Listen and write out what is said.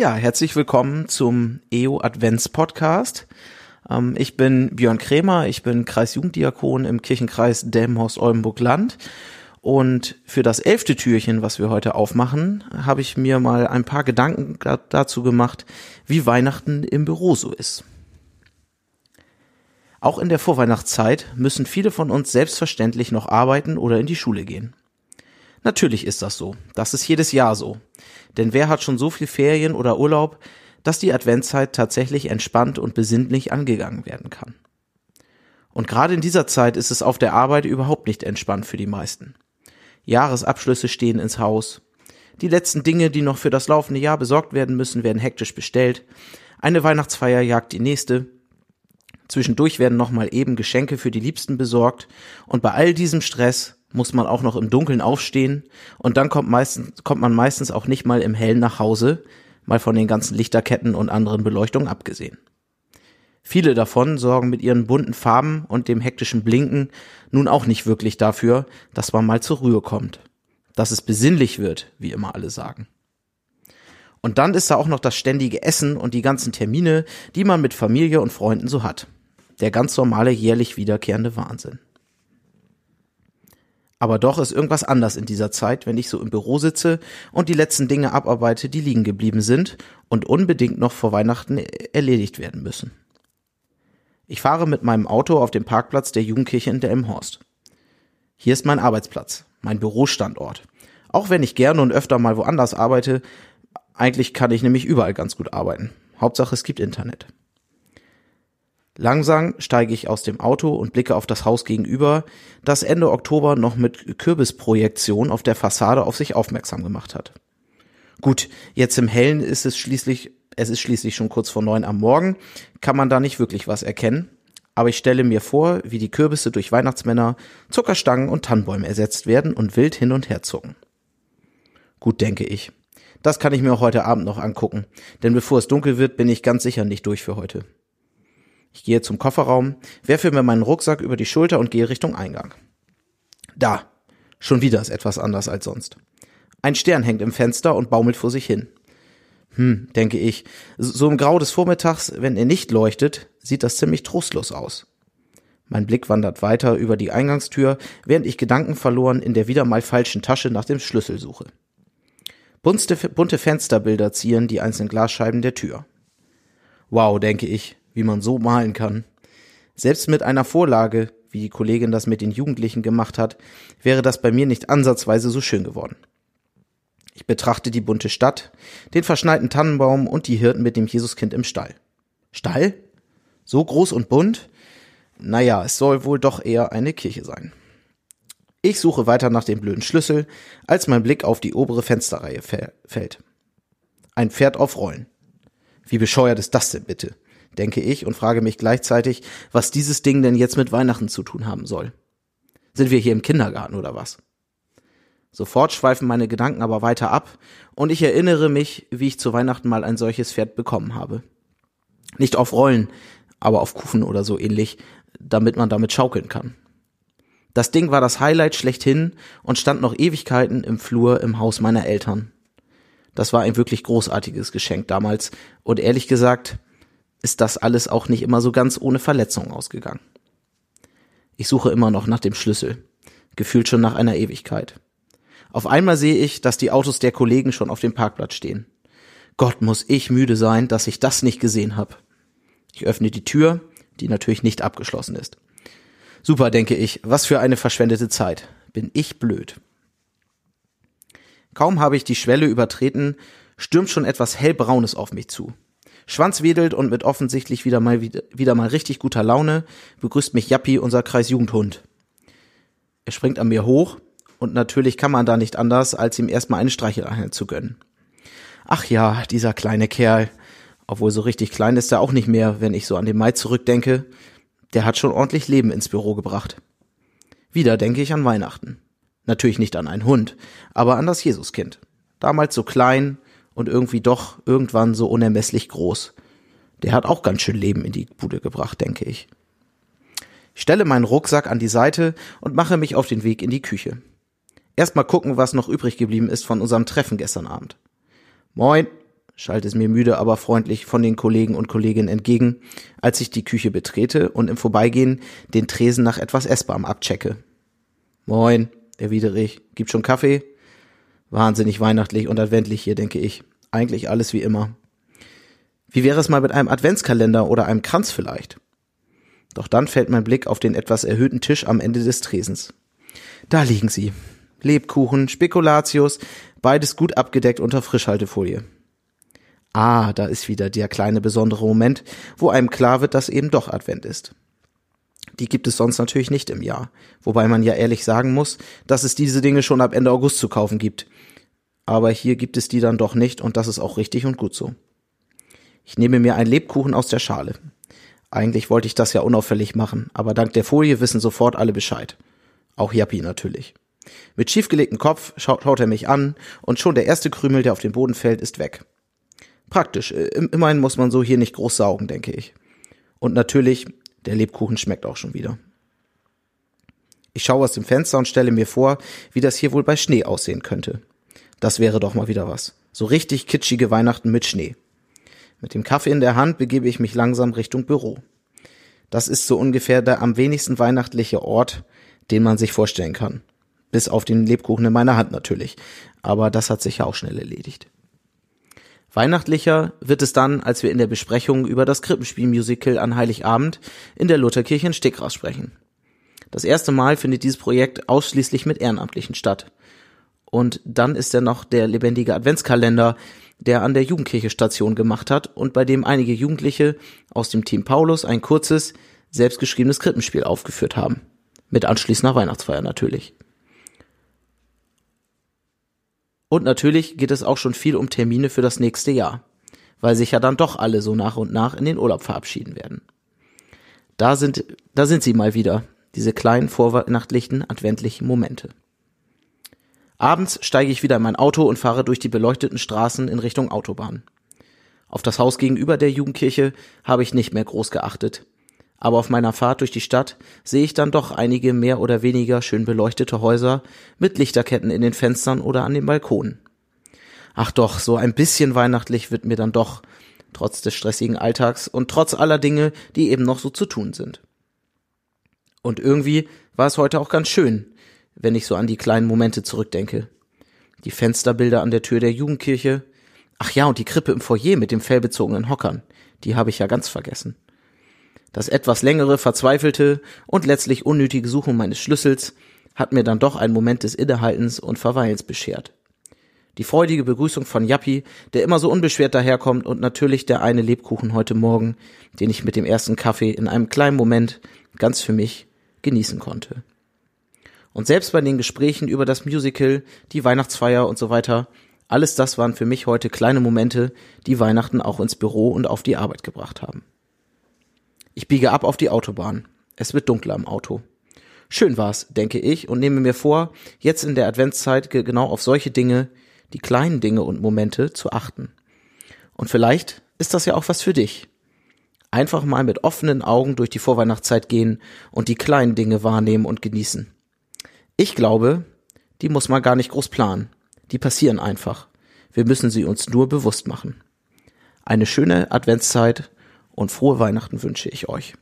Ja, herzlich willkommen zum EO Advents Podcast. Ähm, ich bin Björn Krämer, ich bin Kreisjugenddiakon im Kirchenkreis Delmenhorst-Oldenburg-Land. Und für das elfte Türchen, was wir heute aufmachen, habe ich mir mal ein paar Gedanken dazu gemacht, wie Weihnachten im Büro so ist. Auch in der Vorweihnachtszeit müssen viele von uns selbstverständlich noch arbeiten oder in die Schule gehen. Natürlich ist das so. Das ist jedes Jahr so. Denn wer hat schon so viel Ferien oder Urlaub, dass die Adventszeit tatsächlich entspannt und besinnlich angegangen werden kann? Und gerade in dieser Zeit ist es auf der Arbeit überhaupt nicht entspannt für die meisten. Jahresabschlüsse stehen ins Haus. Die letzten Dinge, die noch für das laufende Jahr besorgt werden müssen, werden hektisch bestellt. Eine Weihnachtsfeier jagt die nächste. Zwischendurch werden nochmal eben Geschenke für die Liebsten besorgt. Und bei all diesem Stress muss man auch noch im Dunkeln aufstehen und dann kommt meistens, kommt man meistens auch nicht mal im Hellen nach Hause, mal von den ganzen Lichterketten und anderen Beleuchtungen abgesehen. Viele davon sorgen mit ihren bunten Farben und dem hektischen Blinken nun auch nicht wirklich dafür, dass man mal zur Ruhe kommt, dass es besinnlich wird, wie immer alle sagen. Und dann ist da auch noch das ständige Essen und die ganzen Termine, die man mit Familie und Freunden so hat. Der ganz normale jährlich wiederkehrende Wahnsinn. Aber doch ist irgendwas anders in dieser Zeit, wenn ich so im Büro sitze und die letzten Dinge abarbeite, die liegen geblieben sind und unbedingt noch vor Weihnachten erledigt werden müssen. Ich fahre mit meinem Auto auf dem Parkplatz der Jugendkirche in Delmenhorst. Hier ist mein Arbeitsplatz, mein Bürostandort. Auch wenn ich gerne und öfter mal woanders arbeite, eigentlich kann ich nämlich überall ganz gut arbeiten. Hauptsache es gibt Internet. Langsam steige ich aus dem Auto und blicke auf das Haus gegenüber, das Ende Oktober noch mit Kürbisprojektion auf der Fassade auf sich aufmerksam gemacht hat. Gut, jetzt im Hellen ist es schließlich, es ist schließlich schon kurz vor neun am Morgen, kann man da nicht wirklich was erkennen, aber ich stelle mir vor, wie die Kürbisse durch Weihnachtsmänner, Zuckerstangen und Tannenbäume ersetzt werden und wild hin und her zucken. Gut, denke ich. Das kann ich mir auch heute Abend noch angucken, denn bevor es dunkel wird, bin ich ganz sicher nicht durch für heute. Ich gehe zum Kofferraum, werfe mir meinen Rucksack über die Schulter und gehe Richtung Eingang. Da. Schon wieder ist etwas anders als sonst. Ein Stern hängt im Fenster und baumelt vor sich hin. Hm, denke ich. So im Grau des Vormittags, wenn er nicht leuchtet, sieht das ziemlich trostlos aus. Mein Blick wandert weiter über die Eingangstür, während ich Gedanken verloren in der wieder mal falschen Tasche nach dem Schlüssel suche. Bunte, bunte Fensterbilder zieren die einzelnen Glasscheiben der Tür. Wow, denke ich, wie man so malen kann. Selbst mit einer Vorlage, wie die Kollegin das mit den Jugendlichen gemacht hat, wäre das bei mir nicht ansatzweise so schön geworden. Ich betrachte die bunte Stadt, den verschneiten Tannenbaum und die Hirten mit dem Jesuskind im Stall. Stall? So groß und bunt? Naja, es soll wohl doch eher eine Kirche sein. Ich suche weiter nach dem blöden Schlüssel, als mein Blick auf die obere Fensterreihe fällt. Ein Pferd auf Rollen. Wie bescheuert ist das denn bitte? Denke ich, und frage mich gleichzeitig, was dieses Ding denn jetzt mit Weihnachten zu tun haben soll. Sind wir hier im Kindergarten oder was? Sofort schweifen meine Gedanken aber weiter ab, und ich erinnere mich, wie ich zu Weihnachten mal ein solches Pferd bekommen habe. Nicht auf Rollen, aber auf Kufen oder so ähnlich, damit man damit schaukeln kann. Das Ding war das Highlight schlechthin und stand noch Ewigkeiten im Flur im Haus meiner Eltern. Das war ein wirklich großartiges Geschenk damals und ehrlich gesagt, ist das alles auch nicht immer so ganz ohne Verletzung ausgegangen. Ich suche immer noch nach dem Schlüssel, gefühlt schon nach einer Ewigkeit. Auf einmal sehe ich, dass die Autos der Kollegen schon auf dem Parkplatz stehen. Gott muss ich müde sein, dass ich das nicht gesehen habe. Ich öffne die Tür, die natürlich nicht abgeschlossen ist. Super, denke ich, was für eine verschwendete Zeit. Bin ich blöd. Kaum habe ich die Schwelle übertreten, stürmt schon etwas hellbraunes auf mich zu. Schwanz wedelt und mit offensichtlich wieder mal, wieder, mal richtig guter Laune begrüßt mich Jappi, unser Kreisjugendhund. Er springt an mir hoch und natürlich kann man da nicht anders, als ihm erstmal eine Streicheleinheit zu gönnen. Ach ja, dieser kleine Kerl. Obwohl so richtig klein ist er auch nicht mehr, wenn ich so an den Mai zurückdenke. Der hat schon ordentlich Leben ins Büro gebracht. Wieder denke ich an Weihnachten. Natürlich nicht an einen Hund, aber an das Jesuskind. Damals so klein, und irgendwie doch irgendwann so unermesslich groß. Der hat auch ganz schön Leben in die Bude gebracht, denke ich. Ich stelle meinen Rucksack an die Seite und mache mich auf den Weg in die Küche. Erstmal gucken, was noch übrig geblieben ist von unserem Treffen gestern Abend. Moin, schallt es mir müde, aber freundlich von den Kollegen und Kolleginnen entgegen, als ich die Küche betrete und im Vorbeigehen den Tresen nach etwas Essbarem abchecke. Moin, erwidere ich. Gibt schon Kaffee? Wahnsinnig weihnachtlich und adventlich hier, denke ich. Eigentlich alles wie immer. Wie wäre es mal mit einem Adventskalender oder einem Kranz vielleicht? Doch dann fällt mein Blick auf den etwas erhöhten Tisch am Ende des Tresens. Da liegen sie. Lebkuchen, Spekulatius, beides gut abgedeckt unter Frischhaltefolie. Ah, da ist wieder der kleine besondere Moment, wo einem klar wird, dass eben doch Advent ist. Die gibt es sonst natürlich nicht im Jahr, wobei man ja ehrlich sagen muss, dass es diese Dinge schon ab Ende August zu kaufen gibt. Aber hier gibt es die dann doch nicht und das ist auch richtig und gut so. Ich nehme mir einen Lebkuchen aus der Schale. Eigentlich wollte ich das ja unauffällig machen, aber dank der Folie wissen sofort alle Bescheid. Auch Jappi natürlich. Mit schiefgelegtem Kopf schaut, schaut er mich an und schon der erste Krümel, der auf den Boden fällt, ist weg. Praktisch. Äh, immerhin muss man so hier nicht groß saugen, denke ich. Und natürlich, der Lebkuchen schmeckt auch schon wieder. Ich schaue aus dem Fenster und stelle mir vor, wie das hier wohl bei Schnee aussehen könnte. Das wäre doch mal wieder was. So richtig kitschige Weihnachten mit Schnee. Mit dem Kaffee in der Hand begebe ich mich langsam Richtung Büro. Das ist so ungefähr der am wenigsten weihnachtliche Ort, den man sich vorstellen kann. Bis auf den Lebkuchen in meiner Hand natürlich. Aber das hat sich ja auch schnell erledigt. Weihnachtlicher wird es dann, als wir in der Besprechung über das Krippenspiel-Musical an Heiligabend in der Lutherkirche in Stickrach sprechen. Das erste Mal findet dieses Projekt ausschließlich mit Ehrenamtlichen statt. Und dann ist er noch der lebendige Adventskalender, der an der Jugendkirche Station gemacht hat und bei dem einige Jugendliche aus dem Team Paulus ein kurzes, selbstgeschriebenes Krippenspiel aufgeführt haben. Mit anschließender Weihnachtsfeier natürlich. Und natürlich geht es auch schon viel um Termine für das nächste Jahr, weil sich ja dann doch alle so nach und nach in den Urlaub verabschieden werden. Da sind, da sind sie mal wieder, diese kleinen vorweihnachtlichen, adventlichen Momente. Abends steige ich wieder in mein Auto und fahre durch die beleuchteten Straßen in Richtung Autobahn. Auf das Haus gegenüber der Jugendkirche habe ich nicht mehr groß geachtet aber auf meiner Fahrt durch die Stadt sehe ich dann doch einige mehr oder weniger schön beleuchtete Häuser mit Lichterketten in den Fenstern oder an den Balkonen. Ach doch, so ein bisschen weihnachtlich wird mir dann doch, trotz des stressigen Alltags und trotz aller Dinge, die eben noch so zu tun sind. Und irgendwie war es heute auch ganz schön, wenn ich so an die kleinen Momente zurückdenke. Die Fensterbilder an der Tür der Jugendkirche. Ach ja, und die Krippe im Foyer mit dem fellbezogenen Hockern. Die habe ich ja ganz vergessen. Das etwas längere, verzweifelte und letztlich unnötige Suchen meines Schlüssels hat mir dann doch einen Moment des Innehaltens und Verweilens beschert. Die freudige Begrüßung von Jappi, der immer so unbeschwert daherkommt und natürlich der eine Lebkuchen heute Morgen, den ich mit dem ersten Kaffee in einem kleinen Moment ganz für mich genießen konnte. Und selbst bei den Gesprächen über das Musical, die Weihnachtsfeier und so weiter, alles das waren für mich heute kleine Momente, die Weihnachten auch ins Büro und auf die Arbeit gebracht haben. Ich biege ab auf die Autobahn. Es wird dunkler im Auto. Schön war's, denke ich, und nehme mir vor, jetzt in der Adventszeit genau auf solche Dinge, die kleinen Dinge und Momente zu achten. Und vielleicht ist das ja auch was für dich. Einfach mal mit offenen Augen durch die Vorweihnachtszeit gehen und die kleinen Dinge wahrnehmen und genießen. Ich glaube, die muss man gar nicht groß planen. Die passieren einfach. Wir müssen sie uns nur bewusst machen. Eine schöne Adventszeit und frohe Weihnachten wünsche ich euch.